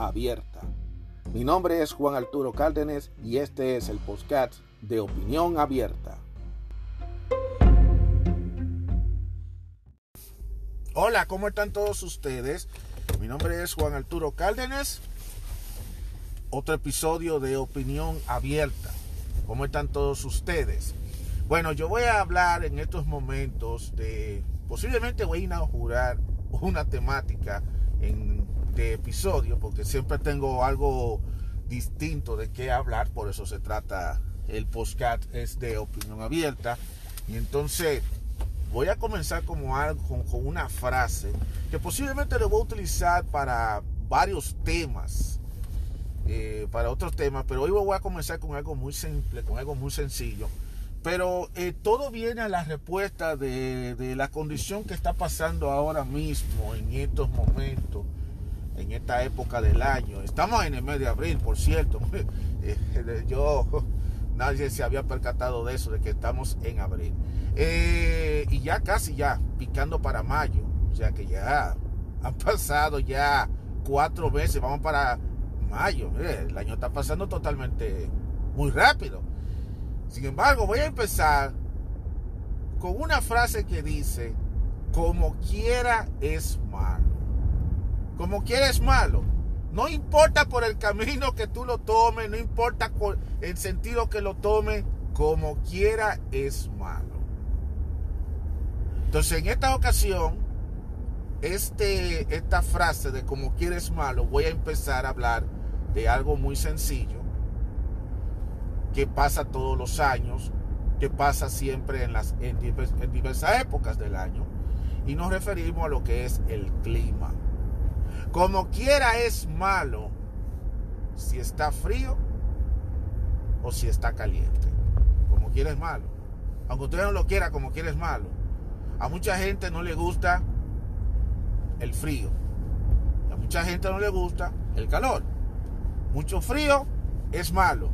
abierta. Mi nombre es Juan Arturo Cárdenas y este es el podcast de Opinión Abierta. Hola, ¿cómo están todos ustedes? Mi nombre es Juan Arturo Cárdenas. Otro episodio de Opinión Abierta. ¿Cómo están todos ustedes? Bueno, yo voy a hablar en estos momentos de, posiblemente voy a inaugurar una temática en, de episodio, porque siempre tengo algo distinto de qué hablar, por eso se trata, el podcast es de opinión abierta. Y entonces voy a comenzar como algo, con, una frase que posiblemente lo voy a utilizar para varios temas, eh, para otros temas, pero hoy voy a comenzar con algo muy simple, con algo muy sencillo pero eh, todo viene a la respuesta de, la condición que está pasando ahora mismo, en estos momentos, en esta época del año. Estamos en el mes de abril, por cierto. Eh, yo, nadie se había percatado de eso, de que estamos en abril. Eh, y ya casi ya, picando para mayo. O sea que ya han pasado ya cuatro meses, vamos para mayo. el año está pasando totalmente muy rápido. Sin embargo, voy a empezar con una frase que dice, como quiera es malo. Como quiera es malo. No importa por el camino que tú lo tomes, no importa por el sentido que lo tomes, como quiera es malo. Entonces, en esta ocasión, este, esta frase de como quiera es malo, voy a empezar a hablar de algo muy sencillo que pasa todos los años, que pasa siempre en, las, en, diversas épocas del año. Y nos referimos a lo que es el clima. Como quiera es malo si está frío o si está caliente. Como quiera es malo. Aunque usted no lo quiera, como quiera es malo. A mucha gente no le gusta el frío. A mucha gente no le gusta el calor. Mucho frío es malo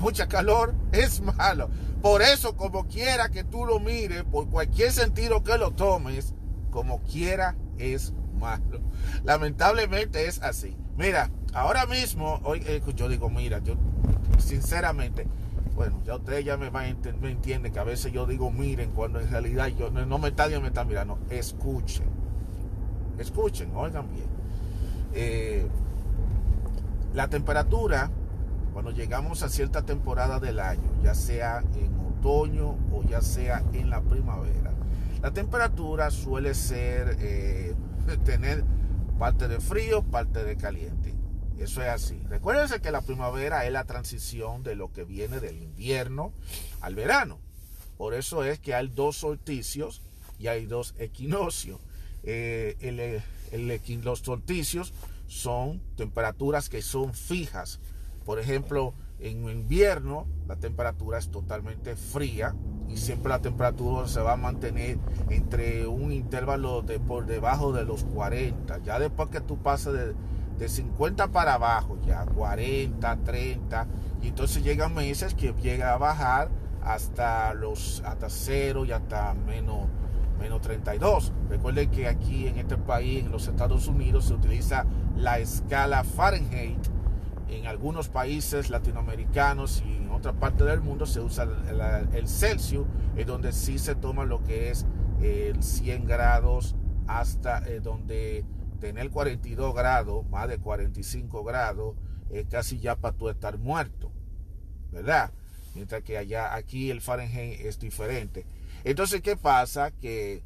mucha calor es malo. Por eso, como quiera que tú lo mires, por cualquier sentido que lo tomes, como quiera es malo. Lamentablemente es así. Mira, ahora mismo, hoy eh, yo digo, mira, yo sinceramente, bueno, ya ustedes ya me, van me entienden que a veces yo digo miren cuando en realidad yo no, me está me está mirando, escuchen, escuchen, oigan bien. Eh, la temperatura cuando llegamos a cierta temporada del año, ya sea en otoño o ya sea en la primavera, la temperatura suele ser eh, tener parte de frío, parte de caliente. Eso es así. Recuérdense que la primavera es la transición de lo que viene del invierno al verano. Por eso es que hay dos solsticios y hay dos equinoccios. Eh, los solsticios son temperaturas que son fijas por ejemplo, en invierno la temperatura es totalmente fría y siempre la temperatura se va a mantener entre un intervalo de por debajo de los 40. Ya después que tú pasas de, de 50 para abajo, ya 40, 30, y entonces llegan meses que llega a bajar hasta los hasta 0 y hasta menos menos 32. Recuerden que aquí en este país, en los Estados Unidos, se utiliza la escala Fahrenheit en algunos países latinoamericanos y en otra parte del mundo se usa el, Celsius, es donde sí se toma lo que es el 100 grados hasta eh, donde tener 42 grados, más de 45 grados, es casi ya para tú estar muerto, ¿verdad? Mientras que allá, aquí el Fahrenheit es diferente. Entonces, ¿qué pasa? Que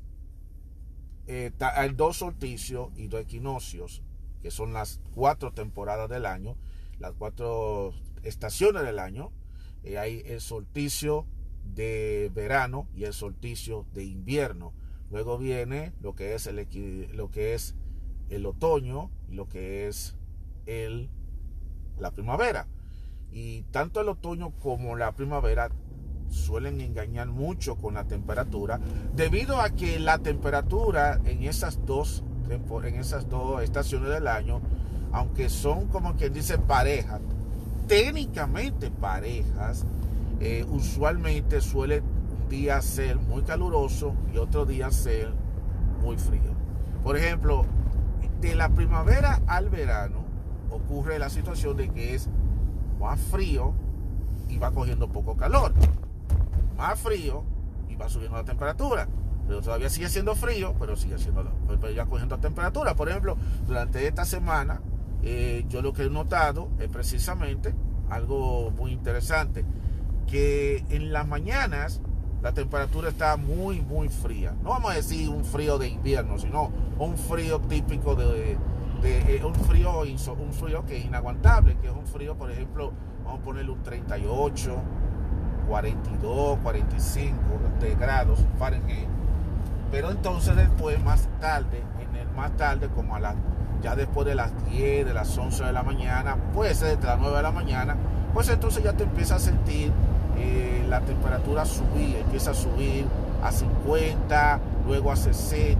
eh, hay dos solsticios y dos equinoccios, que son las cuatro temporadas del año, las cuatro estaciones del año. Eh, hay el solsticio de verano y el solsticio de invierno. Luego viene lo que es el, lo que es el otoño y lo que es el la primavera. Y tanto el otoño como la primavera suelen engañar mucho con la temperatura, debido a que la temperatura en esas dos, en esas dos estaciones del año, aunque son como quien dice parejas, técnicamente parejas, eh, usualmente suele un día ser muy caluroso y otro día ser muy frío. Por ejemplo, de la primavera al verano ocurre la situación de que es más frío y va cogiendo poco calor más frío y va subiendo la temperatura. Pero todavía sigue siendo frío, pero sigue siendo pero ya cogiendo temperatura. Por ejemplo, durante esta semana, eh, yo lo que he notado es precisamente algo muy interesante, que en las mañanas la temperatura está muy, muy fría. No vamos a decir un frío de invierno, sino un frío típico de, de eh, un frío un frío que es inaguantable, que es un frío, por ejemplo, vamos a ponerle un 38, 42, 45 de grados Fahrenheit. Pero entonces después, más tarde, en el más tarde, como a la, ya después de las 10, de las 11 de la mañana, puede ser desde las 9 de la mañana, pues entonces ya te empieza a sentir eh, la temperatura subir, empieza a subir a 50, luego a 60.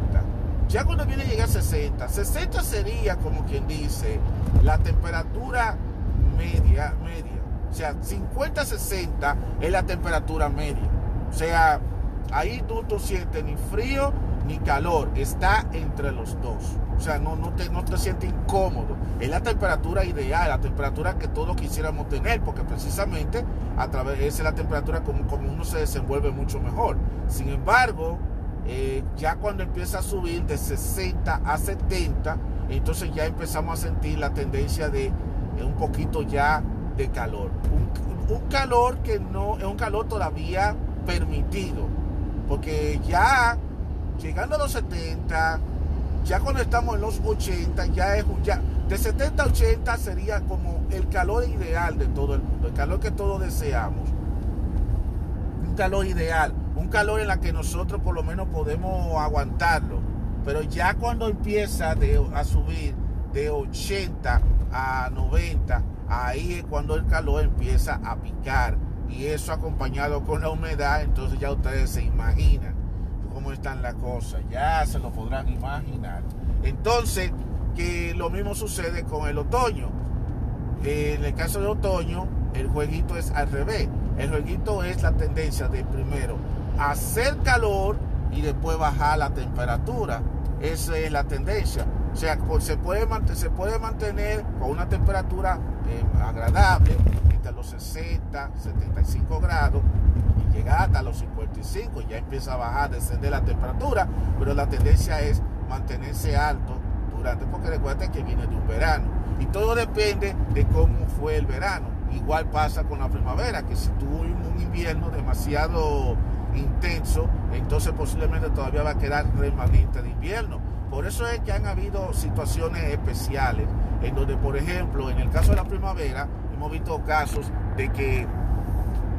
Ya cuando viene a llegar a 60, 60 sería como quien dice la temperatura media, media o sea, 50-60 es la temperatura media. O sea, ahí tú no sientes ni frío ni calor. Está entre los dos. O sea, no, te, no te sientes incómodo. Es la temperatura ideal, la temperatura que todos quisiéramos tener, porque precisamente a través esa es la temperatura como, como uno se desenvuelve mucho mejor. Sin embargo, eh, ya cuando empieza a subir de 60 a 70, entonces ya empezamos a sentir la tendencia de un poquito ya de calor. Un, calor que no es un calor todavía permitido, porque ya llegando a los 70, ya cuando estamos en los 80, ya es ya de 70 a 80 sería como el calor ideal de todo el mundo, el calor que todos deseamos. Un calor ideal, un calor en la que nosotros por lo menos podemos aguantarlo. Pero ya cuando empieza a subir de 80 a 90, ahí es cuando el calor empieza a picar. Y eso acompañado con la humedad, entonces ya ustedes se imaginan cómo están las cosas. Ya se lo podrán imaginar. Entonces, que lo mismo sucede con el otoño. En el caso de otoño, el jueguito es al revés. El jueguito es la tendencia de primero hacer calor y después bajar la temperatura. Esa es la tendencia. O sea, se puede, se puede mantener con una temperatura eh, agradable entre los 60, 75 grados llegar hasta los 55. Ya empieza a bajar, descender la temperatura, pero la tendencia es mantenerse alto durante, porque recuerden que viene de un verano. Y todo depende de cómo fue el verano. Igual pasa con la primavera, que si tuvo un invierno demasiado intenso, entonces posiblemente todavía va a quedar remanente de invierno por eso es que han habido situaciones especiales en donde, por ejemplo, en el caso de la primavera, hemos visto casos de que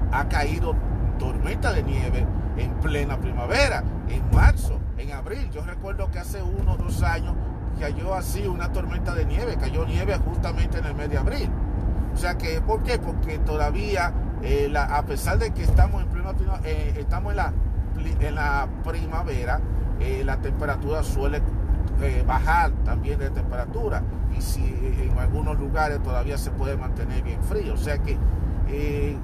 ha caído tormenta de nieve en plena primavera, en marzo, en abril. Yo recuerdo que hace uno o dos años cayó así una tormenta de nieve, cayó nieve justamente en el mes de abril. O sea que, ¿por qué? Porque todavía, eh, a pesar de que estamos en plena eh, estamos en la, en la primavera, eh, la temperatura suele eh, bajar también de temperatura y si en algunos lugares todavía se puede mantener bien frío. O sea que eh,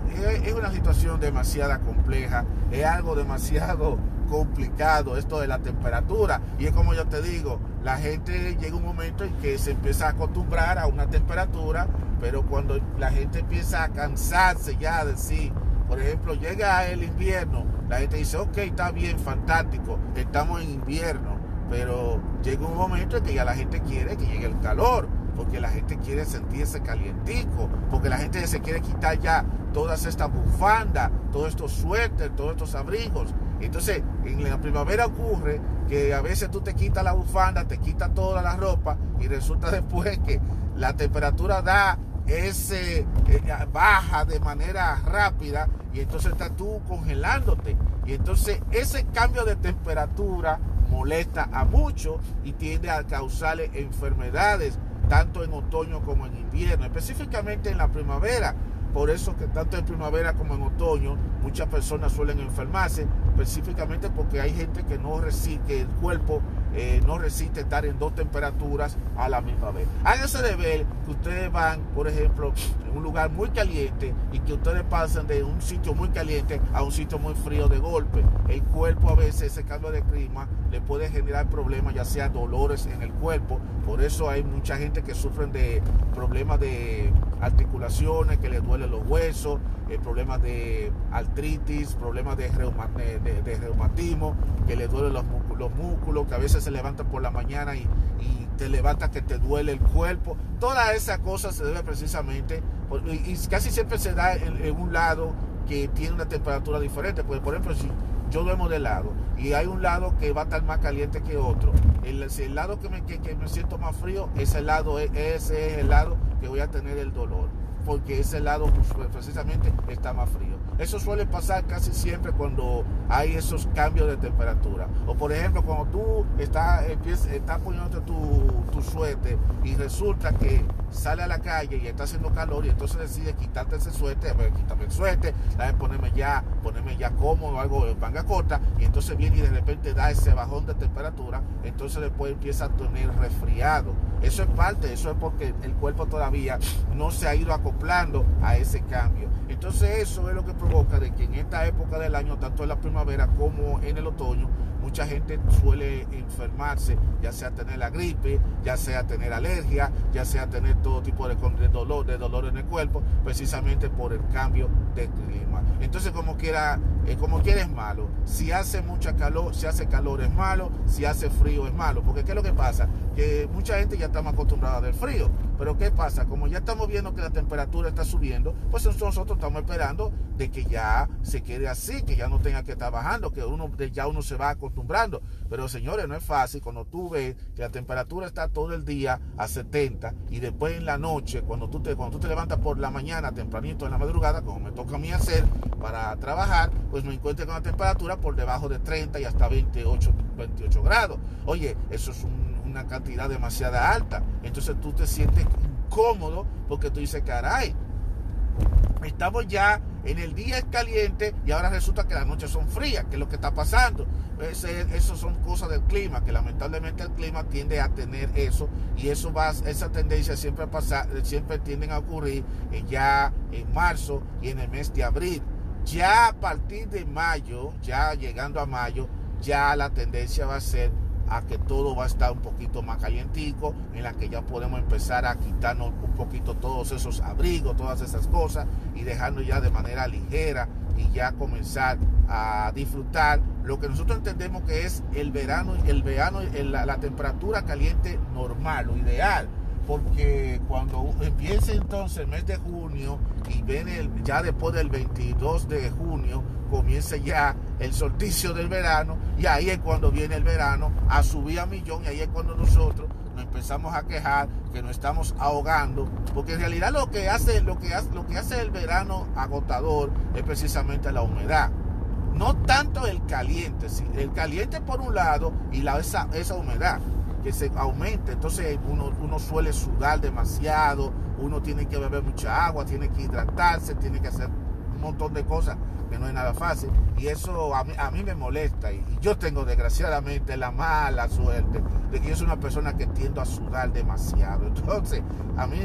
es una situación demasiado compleja, es algo demasiado complicado esto de la temperatura. Y es como yo te digo, la gente llega un momento en que se empieza a acostumbrar a una temperatura, pero cuando la gente empieza a cansarse ya de sí, por ejemplo, llega el invierno, la gente dice, ok, está bien, fantástico, estamos en invierno, pero llega un momento en que ya la gente quiere que llegue el calor, porque la gente quiere sentirse calientico, porque la gente se quiere quitar ya todas estas bufandas, todos estos suéteres, todos estos abrigos. Entonces, en la primavera ocurre que a veces tú te quitas la bufanda, te quitas toda la ropa y resulta después que la temperatura da ese eh, baja de manera rápida y entonces estás tú congelándote y entonces ese cambio de temperatura molesta a muchos y tiende a causarle enfermedades tanto en otoño como en invierno, específicamente en la primavera. Por eso que tanto en primavera como en otoño muchas personas suelen enfermarse, específicamente porque hay gente que no que el cuerpo eh, no resiste estar en dos temperaturas a la misma vez. Háganse de ver que ustedes van, por ejemplo, en un lugar muy caliente y que ustedes pasan de un sitio muy caliente a un sitio muy frío de golpe. El cuerpo a veces, ese cambio de clima, le puede generar problemas, ya sea dolores en el cuerpo. Por eso hay mucha gente que sufren de problemas de articulaciones, que les duelen los huesos, eh, problemas de artritis, problemas de, reumatismo, que les duelen los, los músculos, que a veces se levantan por la mañana y, te levanta que te duele el cuerpo. Toda esa cosa se debe precisamente, y, casi siempre se da en, un lado que tiene una temperatura diferente. Porque, por ejemplo, si yo duermo de lado y hay un lado que va a estar más caliente que otro, el, el lado que me, que, me siento más frío, ese lado, ese es el lado que voy a tener el dolor porque ese lado pues, precisamente está más frío. Eso suele pasar casi siempre cuando hay esos cambios de temperatura. O por ejemplo, cuando tú estás, estás poniéndote tu, tu suéter y resulta que sale a la calle y está haciendo calor y entonces decide quitarte ese suéter, pues, quítame el suéter, de ponerme ya, ponerme ya cómodo, algo en manga corta, y entonces viene y de repente da ese bajón de temperatura, entonces después empieza a tener resfriado. Eso es parte, eso es porque el cuerpo todavía no se ha ido acoplando a ese cambio. Entonces eso es lo que provoca de que en esta época del año, tanto en la primavera como en el otoño, mucha gente suele enfermarse, ya sea tener la gripe, ya sea tener alergia, ya sea tener todo tipo de, dolor, de dolor en el cuerpo, precisamente por el cambio de clima. Entonces, como quiera, eh, como quiera es malo. Si hace mucha calor, si hace calor es malo, si hace frío es malo. Porque ¿qué es lo que pasa? Que mucha gente ya está más acostumbrada del frío. Pero ¿qué pasa? Como ya estamos viendo que la temperatura está subiendo, pues nosotros estamos esperando de que ya se quede así, que ya no tenga que estar bajando, que uno ya uno se va acostumbrando. Pero señores, no es fácil cuando tú ves que la temperatura está todo el día a 70 y después en la noche, cuando tú te, cuando tú te levantas por la mañana, tempranito en la madrugada, como me toca a mí hacer para trabajar, pues me encuentro con la temperatura por debajo de 30 y hasta 28, 28 grados. Oye, eso es una cantidad demasiado alta. Entonces tú te sientes incómodo porque tú dices, caray, estamos ya en el día es caliente y ahora resulta que las noches son frías, que es lo que está pasando. Eso son cosas del clima, que lamentablemente el clima tiende a tener eso y eso va, esa tendencia siempre, pasa, siempre tienden a ocurrir ya en marzo y en el mes de abril. Ya a partir de mayo, ya llegando a mayo, ya la tendencia va a ser a que todo va a estar un poquito más calientico, en la que ya podemos empezar a quitarnos un poquito todos esos abrigos, todas esas cosas y dejarnos ya de manera ligera y ya comenzar a disfrutar lo que nosotros entendemos que es el verano, el verano, la, la temperatura caliente normal, lo ideal porque cuando empiece entonces el mes de junio y viene ya después del 22 de junio, comience ya el solsticio del verano y ahí es cuando viene el verano a subir a millón y ahí es cuando nosotros nos empezamos a quejar que nos estamos ahogando, porque en realidad lo que hace, lo que hace, lo que hace el verano agotador es precisamente la humedad. No tanto el caliente, el caliente por un lado y la, esa, esa humedad que se aumenta. Entonces uno, uno suele sudar demasiado, uno tiene que beber mucha agua, tiene que hidratarse, tiene que hacer un montón de cosas que no es nada fácil. Y eso a mí, a mí me molesta. Y, yo tengo desgraciadamente la mala suerte de que yo soy una persona que tiendo a sudar demasiado. Entonces, a mí,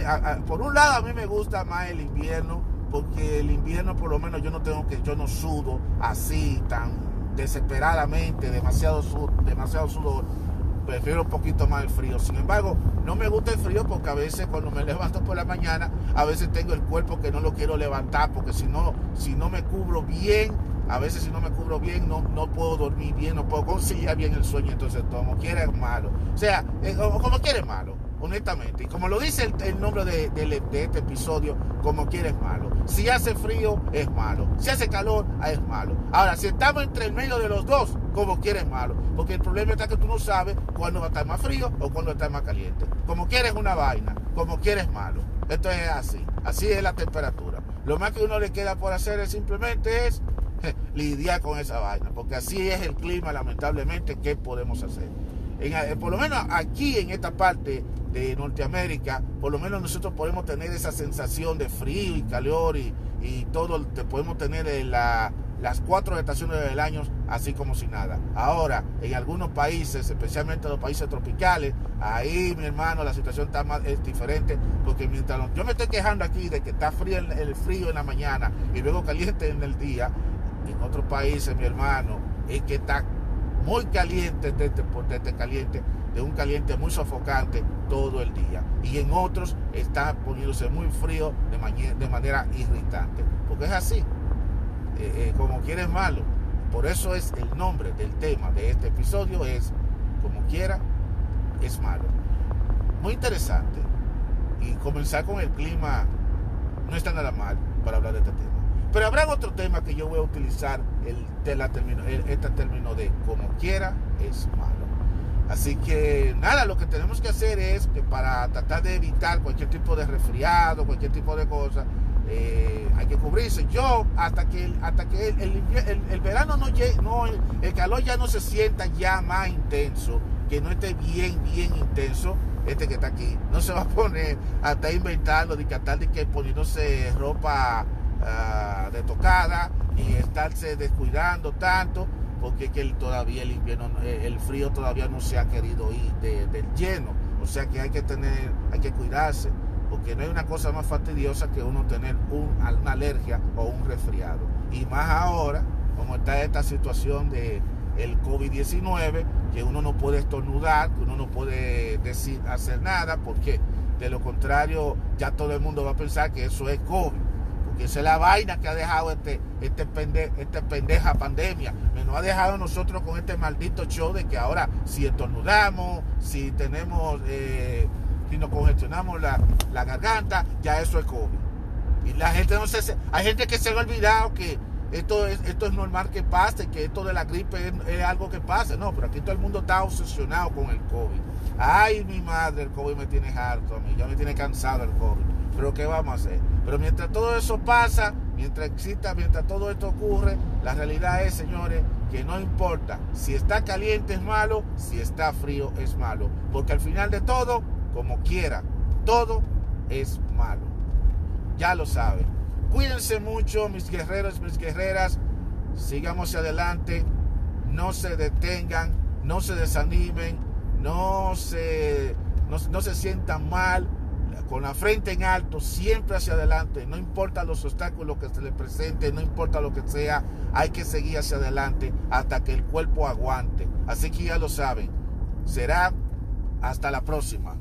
por un lado a mí me gusta más el invierno, porque el invierno por lo menos yo no tengo que, yo no sudo así tan desesperadamente, demasiado, demasiado sudor prefiero un poquito más el frío. Sin embargo, no me gusta el frío porque a veces cuando me levanto por la mañana, a veces tengo el cuerpo que no lo quiero levantar porque si no, si no me cubro bien, a veces si no me cubro bien, no, no puedo dormir bien, no puedo conciliar bien el sueño, entonces como quiera es malo. O sea, eh, como quiera es malo honestamente. Y como lo dice el, nombre de, este episodio, como quieres malo. Si hace frío, es malo. Si hace calor, es malo. Ahora, si estamos entre el medio de los dos, como quieres malo. Porque el problema está que tú no sabes cuándo va a estar más frío o cuándo va a estar más caliente. Como quieres una vaina, como quieres malo. Esto es así. Así es la temperatura. Lo más que uno le queda por hacer es simplemente es lidiar con esa vaina. Porque así es el clima, lamentablemente, ¿qué podemos hacer? En, por lo menos aquí en esta parte de Norteamérica, por lo menos nosotros podemos tener esa sensación de frío y calor y, y todo, te podemos tener la, las cuatro estaciones del año así como si nada. Ahora, en algunos países, especialmente los países tropicales, ahí mi hermano la situación está más es diferente porque mientras yo me estoy quejando aquí de que está frío el, frío en la mañana y luego caliente en el día, en otros países mi hermano es que está muy caliente de caliente, de un caliente muy sofocante todo el día. Y en otros está poniéndose muy frío de, de manera irritante. Porque es así. Eh, eh, como malo. Por eso es el nombre del tema de este episodio es como quiera es malo. Muy interesante. Y comenzar con el clima no está nada mal para hablar de este tema. Pero habrá otro tema que yo voy a utilizar el, de la término, este término de como quiera es malo. Así que nada, lo que tenemos que hacer es para tratar de evitar cualquier tipo de resfriado, cualquier tipo de cosa, eh, hay que cubrirse. Yo, hasta que, hasta que el, verano no llegue, no, el, calor ya no se sienta ya más intenso, que no esté bien, bien intenso, este que está aquí, no se va a poner hasta inventarlo, de que de que poniéndose ropa uh, de tocada y estarse descuidando tanto, porque que todavía el invierno, eh, el frío todavía no se ha querido ir del lleno. O sea que hay que tener, hay que cuidarse porque no hay una cosa más fastidiosa que uno tener una alergia o un resfriado. Y más ahora, como está esta situación de el COVID-19, que uno no puede estornudar, que uno no puede decir, hacer nada, porque de lo contrario ya todo el mundo va a pensar que eso es COVID. Porque esa es la vaina que ha dejado este, este, este pendeja pandemia. Nos ha dejado nosotros con este maldito show de que ahora si estornudamos, si tenemos... Eh, si nos congestionamos la, garganta, ya eso es COVID. Y la gente no se... Hay gente que se ha olvidado que esto es, esto es normal que pase, que esto de la gripe es, algo que pase. No, pero aquí todo el mundo está obsesionado con el COVID. Ay, mi madre, el COVID me tiene harto a mí, ya me tiene cansado el COVID. Pero ¿qué vamos a hacer? Pero mientras todo eso pasa, mientras exista, mientras todo esto ocurre, la realidad es, señores, que no importa si está caliente es malo, si está frío es malo. Porque al final de todo, como quiera, todo es malo. Ya lo saben. Cuídense mucho, mis guerreros, mis guerreras. Sigamos adelante. No se detengan, no se desanimen, no se, no, se sientan mal. Con la frente en alto, siempre hacia adelante. No importa los obstáculos que se les presenten, no importa lo que sea, hay que seguir hacia adelante hasta que el cuerpo aguante. Así que ya lo saben. Será hasta la próxima.